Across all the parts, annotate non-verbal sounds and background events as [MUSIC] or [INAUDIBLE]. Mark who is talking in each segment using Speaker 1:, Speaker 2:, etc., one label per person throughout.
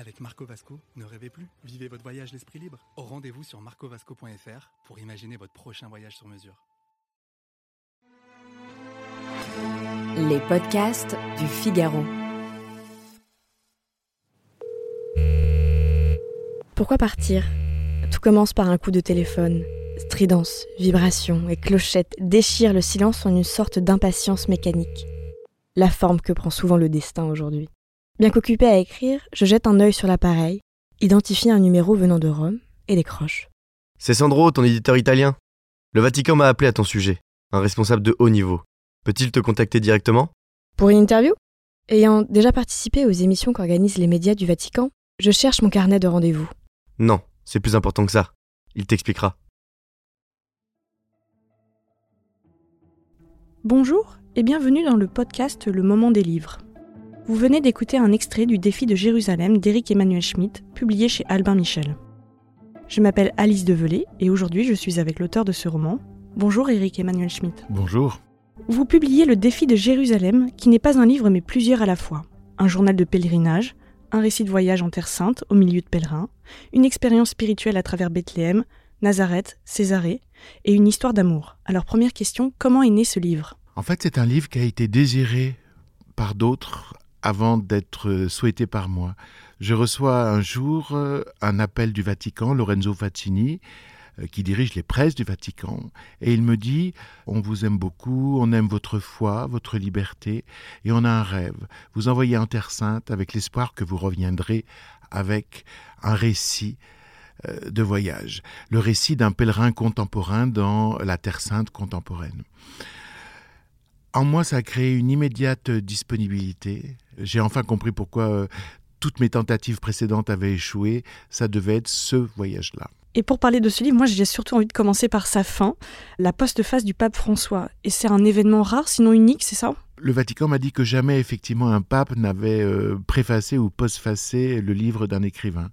Speaker 1: Avec Marco Vasco, ne rêvez plus, vivez votre voyage l'esprit libre. Au rendez-vous sur marcovasco.fr pour imaginer votre prochain voyage sur mesure.
Speaker 2: Les podcasts du Figaro.
Speaker 3: Pourquoi partir? Tout commence par un coup de téléphone. Stridence, vibration et clochette déchirent le silence en une sorte d'impatience mécanique. La forme que prend souvent le destin aujourd'hui. Bien qu'occupé à écrire, je jette un œil sur l'appareil, identifie un numéro venant de Rome et décroche.
Speaker 4: C'est Sandro, ton éditeur italien. Le Vatican m'a appelé à ton sujet, un responsable de haut niveau. Peut-il te contacter directement?
Speaker 3: Pour une interview? Ayant déjà participé aux émissions qu'organisent les médias du Vatican, je cherche mon carnet de rendez-vous.
Speaker 4: Non, c'est plus important que ça. Il t'expliquera.
Speaker 5: Bonjour et bienvenue dans le podcast Le Moment des livres. Vous venez d'écouter un extrait du Défi de Jérusalem d'Éric Emmanuel Schmitt, publié chez Albin Michel. Je m'appelle Alice Develay et aujourd'hui je suis avec l'auteur de ce roman. Bonjour Éric Emmanuel Schmitt.
Speaker 6: Bonjour.
Speaker 5: Vous publiez Le Défi de Jérusalem, qui n'est pas un livre mais plusieurs à la fois. Un journal de pèlerinage, un récit de voyage en Terre Sainte au milieu de pèlerins, une expérience spirituelle à travers Bethléem, Nazareth, Césarée, et une histoire d'amour. Alors première question, comment est né ce livre?
Speaker 6: En fait, c'est un livre qui a été désiré par d'autres avant d'être souhaité par moi. Je reçois un jour euh, un appel du Vatican, Lorenzo Fazzini, euh, qui dirige les presses du Vatican, et il me dit On vous aime beaucoup, on aime votre foi, votre liberté, et on a un rêve. Vous envoyez en Terre Sainte avec l'espoir que vous reviendrez avec un récit euh, de voyage, le récit d'un pèlerin contemporain dans la Terre Sainte contemporaine. En moi, ça a créé une immédiate disponibilité. J'ai enfin compris pourquoi euh, toutes mes tentatives précédentes avaient échoué. Ça devait être ce voyage-là.
Speaker 5: Et pour parler de ce livre, moi j'ai surtout envie de commencer par sa fin, la postface du pape François. Et c'est un événement rare, sinon unique, c'est ça?
Speaker 6: Le Vatican m'a dit que jamais effectivement un pape n'avait euh, préfacé ou postfacé le livre d'un écrivain.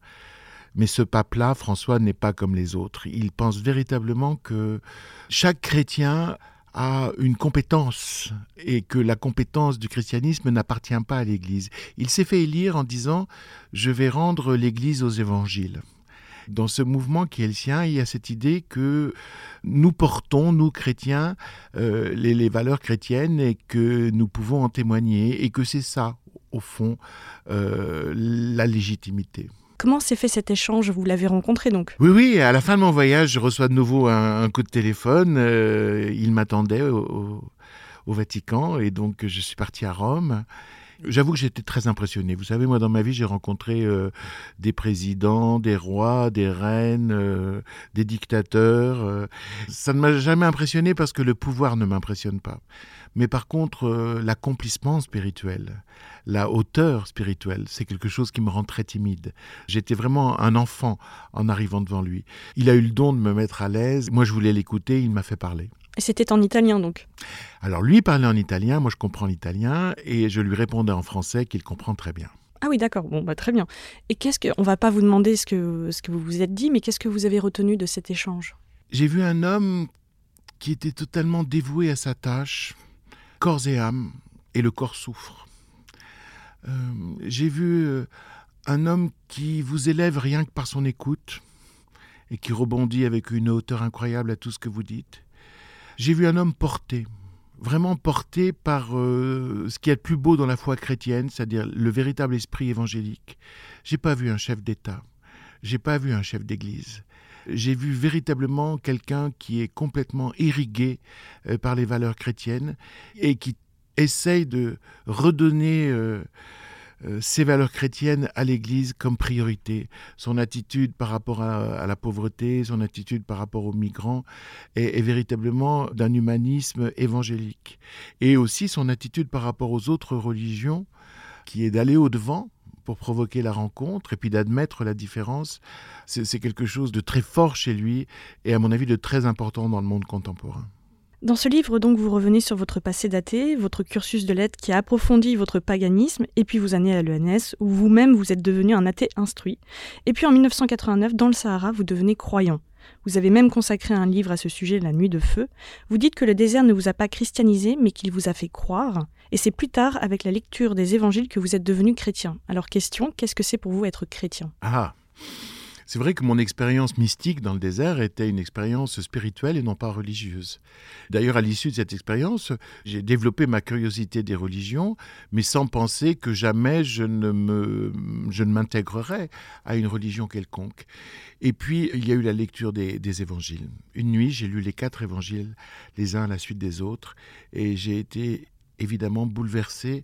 Speaker 6: Mais ce pape-là, François, n'est pas comme les autres. Il pense véritablement que chaque chrétien a une compétence et que la compétence du christianisme n'appartient pas à l'Église. Il s'est fait élire en disant Je vais rendre l'Église aux évangiles. Dans ce mouvement qui est le sien, il y a cette idée que nous portons, nous chrétiens, euh, les, valeurs chrétiennes et que nous pouvons en témoigner et que c'est ça, au fond, euh, la légitimité.
Speaker 5: Comment s'est fait cet échange? Vous l'avez rencontré donc?
Speaker 6: Oui, oui, à la fin de mon voyage, je reçois de nouveau un, coup de téléphone. Euh, il m'attendait au, au, Vatican et donc je suis parti à Rome. J'avoue que j'étais très impressionné. Vous savez, moi, dans ma vie, j'ai rencontré euh, des présidents, des rois, des reines, euh, des dictateurs. Ça ne m'a jamais impressionné parce que le pouvoir ne m'impressionne pas. Mais par contre, l'accomplissement spirituel, la hauteur spirituelle, c'est quelque chose qui me rend très timide. J'étais vraiment un enfant en arrivant devant lui. Il a eu le don de me mettre à l'aise. Moi, je voulais l'écouter, il m'a fait parler.
Speaker 5: Et c'était en italien donc?
Speaker 6: Alors lui parlait en italien, moi je comprends l'italien, et je lui répondais en français qu'il comprend très bien.
Speaker 5: Ah oui, d'accord. Bon, bah très bien. Et qu'est-ce que, on va pas vous demander ce que ce que vous vous êtes dit, mais qu'est-ce que vous avez retenu de cet échange?
Speaker 6: J'ai vu un homme qui était totalement dévoué à sa tâche, corps et âme, et le corps souffre. Euh, J'ai vu euh, un homme qui vous élève rien que par son écoute et qui rebondit avec une hauteur incroyable à tout ce que vous dites. J'ai vu un homme porté, vraiment porté par euh, ce qui est le plus beau dans la foi chrétienne, c'est-à-dire le véritable esprit évangélique. J'ai pas vu un chef d'État, j'ai pas vu un chef d'Église. J'ai vu véritablement quelqu'un qui est complètement irrigué par les valeurs chrétiennes et qui essaye de redonner euh, euh, ces valeurs chrétiennes à l'Église comme priorité. Son attitude par rapport à, à, la pauvreté, son attitude par rapport aux migrants est, est véritablement d'un humanisme évangélique. Et aussi son attitude par rapport aux autres religions qui est d'aller au-devant pour provoquer la rencontre et puis d'admettre la différence, c'est quelque chose de très fort chez lui et à mon avis de très important dans le monde contemporain.
Speaker 5: Dans ce livre, donc, vous revenez sur votre passé daté, votre cursus de lettres qui a approfondi votre paganisme, et puis vous amenez à l'ENS, où vous-même vous êtes devenu un athée instruit. Et puis en 1989, dans le Sahara, vous devenez croyant. Vous avez même consacré un livre à ce sujet, La Nuit de Feu. Vous dites que le désert ne vous a pas christianisé, mais qu'il vous a fait croire. Et c'est plus tard, avec la lecture des évangiles, que vous êtes devenu chrétien. Alors question, qu'est-ce que c'est pour vous être chrétien?
Speaker 6: Ah c'est vrai que mon expérience mystique dans le désert était une expérience spirituelle et non pas religieuse. D'ailleurs, à l'issue de cette expérience, j'ai développé ma curiosité des religions, mais sans penser que jamais je ne, me, je m'intégrerais à une religion quelconque. Et puis, il y a eu la lecture des évangiles. Une nuit, j'ai lu les quatre évangiles, les uns à la suite des autres, et j'ai été évidemment bouleversé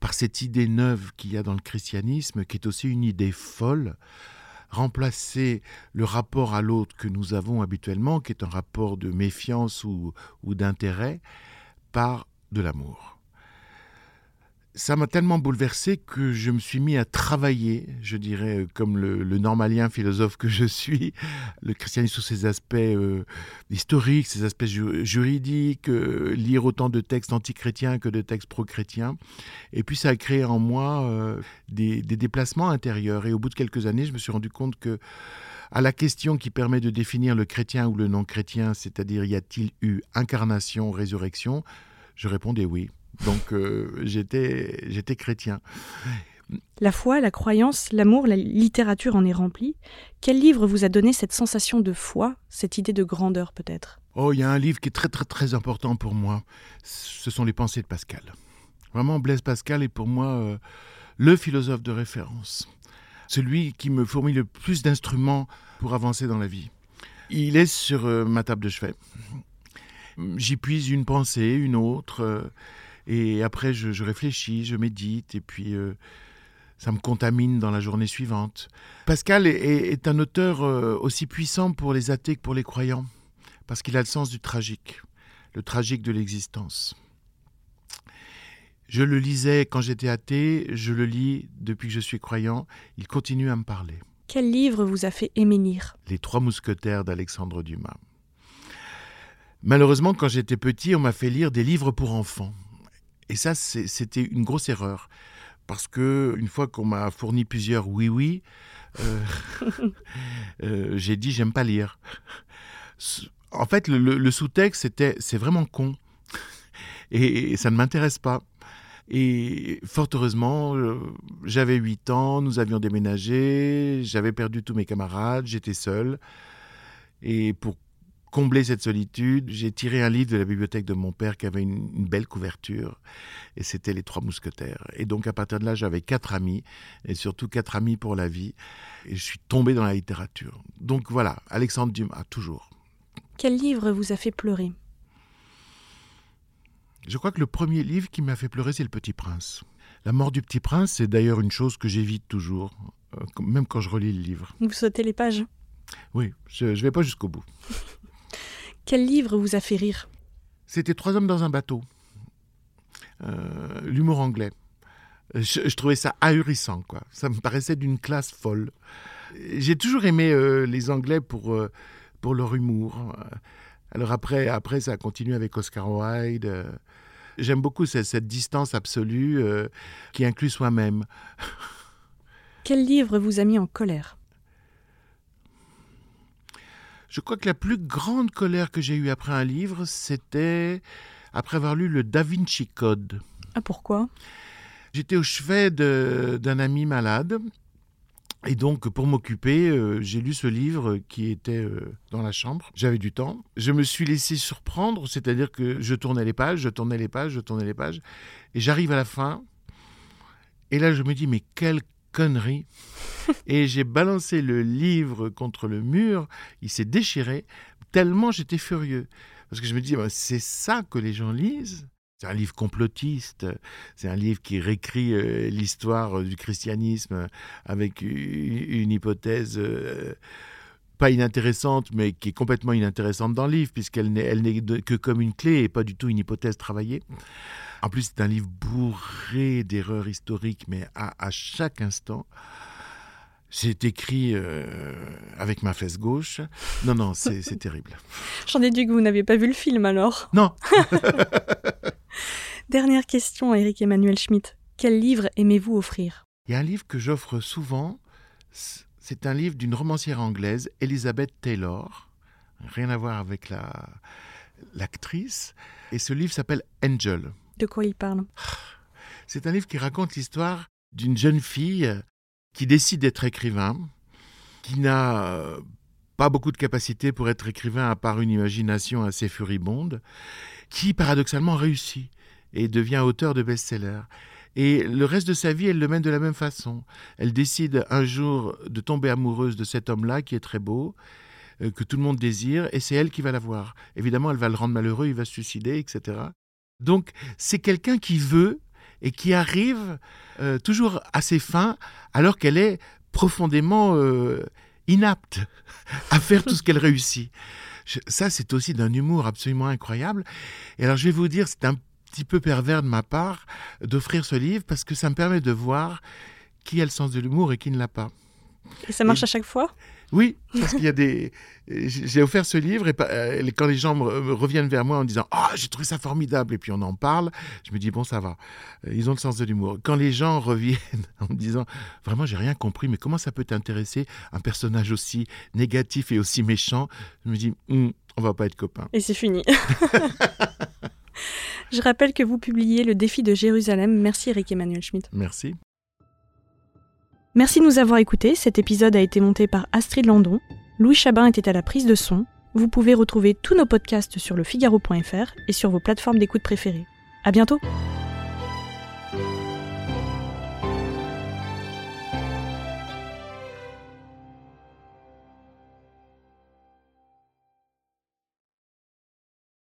Speaker 6: par cette idée neuve qu'il y a dans le christianisme, qui est aussi une idée folle, remplacer le rapport à l'autre que nous avons habituellement, qui est un rapport de méfiance ou, d'intérêt, par de l'amour ça m'a tellement bouleversé que je me suis mis à travailler, je dirais, comme le, normalien philosophe que je suis, [LAUGHS] le christianisme sous ses aspects euh, historiques, ses aspects juridiques, euh, lire autant de textes antichrétiens que de textes pro-chrétiens. Et puis ça a créé en moi euh, des, des, déplacements intérieurs. Et au bout de quelques années, je me suis rendu compte que à la question qui permet de définir le chrétien ou le non-chrétien, c'est-à-dire y a-t-il eu incarnation, résurrection, je répondais oui. Donc euh, j'étais, j'étais chrétien.
Speaker 5: La foi, la croyance, l'amour, la littérature en est remplie. Quel livre vous a donné cette sensation de foi, cette idée de grandeur peut-être?
Speaker 6: Oh, il y a un livre qui est très très très important pour moi. Ce sont les pensées de Pascal. Vraiment, Blaise Pascal est pour moi euh, le philosophe de référence. Celui qui me fournit le plus d'instruments pour avancer dans la vie. Il est sur euh, ma table de chevet. J'y puise une pensée, une autre. Et après, je, réfléchis, je médite, et puis euh, ça me contamine dans la journée suivante. Pascal est, un auteur euh, aussi puissant pour les athées que pour les croyants, parce qu'il a le sens du tragique, le tragique de l'existence. Je le lisais quand j'étais athée, je le lis depuis que je suis croyant, il continue à me parler.
Speaker 5: Quel livre vous a fait lire?
Speaker 6: Les Trois Mousquetaires d'Alexandre Dumas. Malheureusement, quand j'étais petit, on m'a fait lire des livres pour enfants. Et ça, c'était une grosse erreur. Parce que une fois qu'on m'a fourni plusieurs oui-oui, euh, [LAUGHS] euh, j'ai dit j'aime pas lire. En fait, le, sous-texte, c'était c'est vraiment con. Et, ça ne m'intéresse pas. Et fort heureusement, euh, j'avais 8 ans, nous avions déménagé, j'avais perdu tous mes camarades, j'étais seul. Et pour combler cette solitude, j'ai tiré un livre de la bibliothèque de mon père qui avait une, belle couverture, et c'était Les Trois Mousquetaires. Et donc à partir de là, j'avais quatre amis, et surtout quatre amis pour la vie, et je suis tombé dans la littérature. Donc voilà, Alexandre Dumas, toujours.
Speaker 5: Quel livre vous a fait pleurer?
Speaker 6: Je crois que le premier livre qui m'a fait pleurer, c'est Le Petit Prince. La mort du Petit Prince, c'est d'ailleurs une chose que j'évite toujours, euh, même quand je relis le livre.
Speaker 5: Vous sautez les pages?
Speaker 6: Oui, je ne vais pas jusqu'au bout. [LAUGHS]
Speaker 5: Quel livre vous a fait rire
Speaker 6: C'était Trois hommes dans un bateau. Euh, l'humour anglais. Je, trouvais ça ahurissant, quoi. Ça me paraissait d'une classe folle. J'ai toujours aimé euh, les Anglais pour, euh, pour leur humour. Alors après, après, ça a continué avec Oscar Wilde. J'aime beaucoup cette, cette, distance absolue qui inclut soi-même.
Speaker 5: Quel livre vous a mis en colère
Speaker 6: je crois que la plus grande colère que j'ai eue après un livre, c'était après avoir lu le Da Vinci Code.
Speaker 5: Ah pourquoi?
Speaker 6: J'étais au chevet d'un ami malade. Et donc, pour m'occuper, euh, j'ai lu ce livre qui était euh, dans la chambre. J'avais du temps. Je me suis laissé surprendre, c'est-à-dire que je tournais les pages, je tournais les pages, je tournais les pages. Et j'arrive à la fin. Et là, je me dis, mais quelle connerie. Et j'ai balancé le livre contre le mur, il s'est déchiré, tellement j'étais furieux. Parce que je me dis, bah, c'est ça que les gens lisent c'est un livre complotiste, c'est un livre qui réécrit euh, l'histoire du christianisme avec une, hypothèse euh, pas inintéressante, mais qui est complètement inintéressante dans le livre, puisqu'elle n'est que comme une clé et pas du tout une hypothèse travaillée. En plus, c'est un livre bourré d'erreurs historiques, mais à chaque instant. C'est écrit euh, avec ma fesse gauche. Non, non, c'est terrible. [LAUGHS]
Speaker 5: J'en déduis que vous n'avez pas vu le film alors.
Speaker 6: Non, [LAUGHS]
Speaker 5: Dernière question, Eric Emmanuel Schmitt. Quel livre aimez-vous offrir?
Speaker 6: Il y a un livre que j'offre souvent. C'est un livre d'une romancière anglaise, Elizabeth Taylor. Rien à voir avec la l'actrice. Et ce livre s'appelle Angel.
Speaker 5: De quoi il parle?
Speaker 6: C'est un livre qui raconte l'histoire d'une jeune fille qui décide d'être écrivain, qui n'a euh, pas beaucoup de capacité pour être écrivain à part une imagination assez furibonde, qui paradoxalement réussit et devient auteur de best-sellers. Et le reste de sa vie, elle le mène de la même façon. Elle décide un jour de tomber amoureuse de cet homme-là qui est très beau, euh, que tout le monde désire, et c'est elle qui va l'avoir. Évidemment, elle va le rendre malheureux, il va se suicider, etc. Donc, c'est quelqu'un qui veut et qui arrive euh, toujours à ses fins alors qu'elle est profondément euh, inapte [LAUGHS] à faire tout ce qu'elle réussit. Je- ça, c'est aussi d'un humour absolument incroyable. Et alors, je vais vous dire, c'est un petit peu pervers de ma part d'offrir ce livre parce que ça me permet de voir qui a le sens de l'humour et qui ne l'a pas.
Speaker 5: Et ça marche
Speaker 6: Et-
Speaker 5: à chaque fois?
Speaker 6: Oui, parce qu'il y a des. J'ai j'ai offert ce livre et euh, quand les gens me reviennent vers moi en disant Ah, j'ai trouvé ça formidable, et puis on en parle, je me dis Bon, ça va. Euh, Ils ont le sens de l'humour. Quand les gens reviennent [LAUGHS] en me disant Vraiment, j'ai rien compris, mais comment ça peut t'intéresser un personnage aussi négatif et aussi méchant? Je me dis Hum, On va pas être copains.
Speaker 5: Et c'est fini. [LAUGHS] Je rappelle que vous publiez Le défi de Jérusalem. Merci Eric Emmanuel Schmitt.
Speaker 6: Merci.
Speaker 5: Merci de nous avoir écoutés. Cet épisode a été monté par Astrid Landon. Louis Chabin était à la prise de son. Vous pouvez retrouver tous nos podcasts sur lefigaro.fr et sur vos plateformes d'écoute préférées. À bientôt!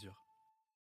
Speaker 1: mesure.